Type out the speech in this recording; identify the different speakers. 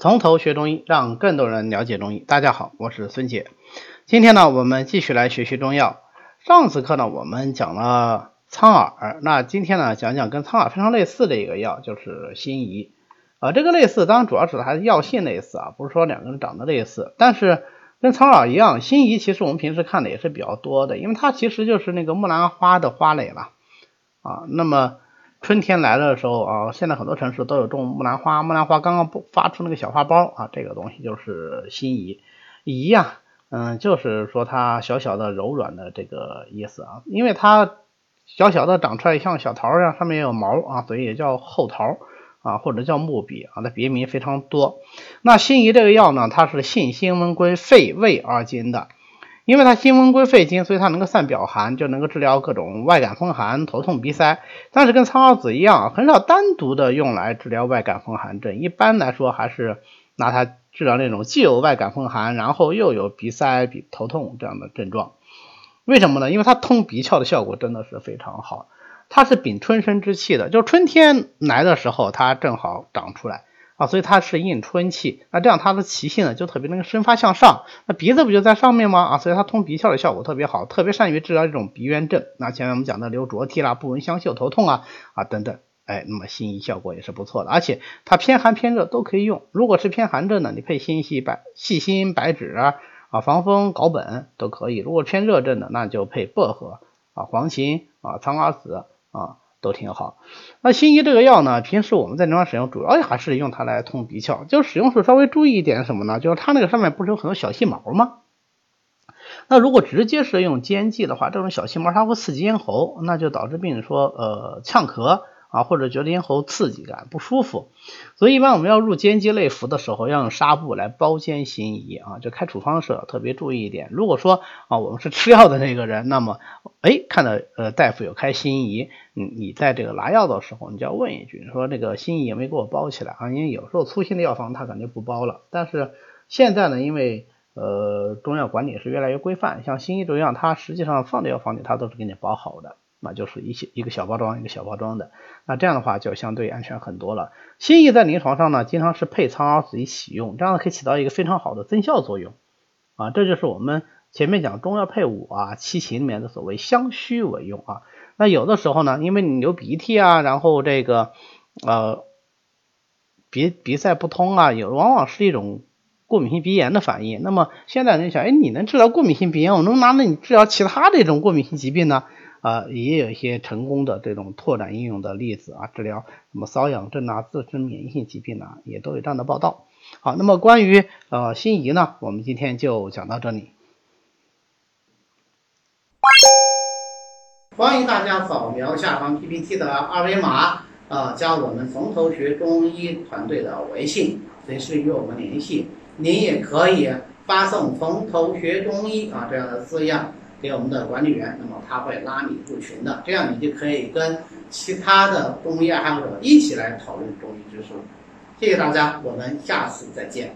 Speaker 1: 从头学中医，让更多人了解中医。大家好，我是孙杰。今天呢，我们继续来学习中药。上次课呢，我们讲了苍耳，那今天呢，讲讲跟苍耳非常类似的一个药，就是辛夷。啊，这个类似当然主要指的还是药性类似啊，不是说两个人长得类似。但是跟苍耳一样，辛夷其实我们平时看的也是比较多的，因为它其实就是那个木兰花的花蕾了啊。那么春天来了的时候啊，现在很多城市都有种木兰花，木兰花刚刚不发出那个小花苞啊，这个东西就是辛夷。夷呀，嗯，就是说它小小的柔软的这个意思啊，因为它小小的长出来像小桃一样，上面也有毛啊，所以也叫厚桃啊，或者叫木笔啊，它别名非常多。那辛夷这个药呢，它是性辛温归肺胃二经的。因为它辛温归肺经，所以它能够散表寒，就能够治疗各种外感风寒、头痛、鼻塞。但是跟苍耳子一样，很少单独的用来治疗外感风寒症。一般来说，还是拿它治疗那种既有外感风寒，然后又有鼻塞、鼻头痛这样的症状。为什么呢？因为它通鼻窍的效果真的是非常好。它是秉春生之气的，就春天来的时候，它正好长出来。啊，所以它是应春气，那这样它的气性呢就特别能够生发向上，那鼻子不就在上面吗？啊，所以它通鼻窍的效果特别好，特别善于治疗这种鼻渊症。那前面我们讲的流浊涕啦、不闻香嗅、头痛啊啊等等，哎，那么辛夷效果也是不错的，而且它偏寒偏热都可以用。如果是偏寒症呢，你配辛细白细辛白芷啊啊防风藁本都可以；如果偏热症的，那就配薄荷啊黄芩啊苍耳子啊。都挺好。那辛夷这个药呢，平时我们在临床使用，主要还是用它来通鼻窍。就使用时稍微注意一点什么呢？就是它那个上面不是有很多小细毛吗？那如果直接是用煎剂的话，这种小细毛它会刺激咽喉，那就导致病人说呃呛咳。啊，或者觉得咽喉刺激感不舒服，所以一般我们要入煎剂类服的时候，要用纱布来包煎辛夷啊。就开处方时候特别注意一点。如果说啊，我们是吃药的那个人，那么哎，看到呃大夫有开辛夷，嗯，你在这个拿药的时候，你就要问一句，说这个辛夷有没给我包起来啊？因为有时候粗心的药房他可能就不包了，但是现在呢，因为呃中药管理是越来越规范，像辛夷这样，它实际上放在药房里，它都是给你包好的。那就是一些一个小包装一个小包装的，那这样的话就相对安全很多了。辛夷在临床上呢，经常是配苍耳子一起用，这样可以起到一个非常好的增效作用啊。这就是我们前面讲中药配伍啊，七情里面的所谓相须为用啊。那有的时候呢，因为你流鼻涕啊，然后这个呃鼻鼻塞不通啊，有往往是一种过敏性鼻炎的反应。那么现在人想，哎，你能治疗过敏性鼻炎，我能拿那你治疗其他的一种过敏性疾病呢？啊，也有一些成功的这种拓展应用的例子啊，治疗什么瘙痒症啊、自身免疫性疾病啊，也都有这样的报道。好，那么关于呃心仪呢，我们今天就讲到这里。欢迎大家扫描下方 PPT 的二维码，啊，加我们从头学中医团队的微信，随时与我们联系。您也可以发送“从头学中医”啊这样的字样。给我们的管理员，那么他会拉你入群的，这样你就可以跟其他的中医爱好者一起来讨论中医知识。谢谢大家，我们下次再见。